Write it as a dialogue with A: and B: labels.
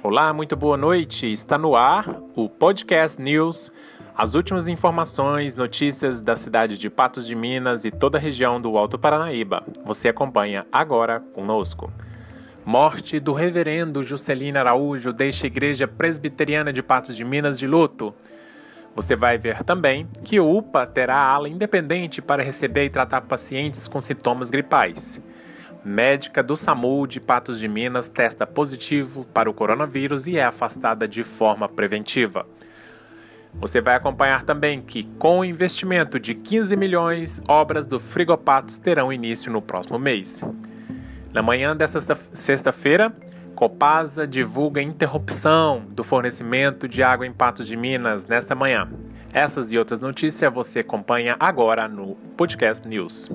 A: Olá, muito boa noite. Está no ar o Podcast News. As últimas informações, notícias da cidade de Patos de Minas e toda a região do Alto Paranaíba. Você acompanha agora conosco. Morte do reverendo Juscelino Araújo deixa a Igreja Presbiteriana de Patos de Minas de luto. Você vai ver também que o UPA terá ala independente para receber e tratar pacientes com sintomas gripais. Médica do SAMU de Patos de Minas testa positivo para o coronavírus e é afastada de forma preventiva. Você vai acompanhar também que, com o investimento de 15 milhões, obras do Frigopatos terão início no próximo mês. Na manhã desta sexta-feira, Copasa divulga interrupção do fornecimento de água em Patos de Minas nesta manhã. Essas e outras notícias você acompanha agora no Podcast News.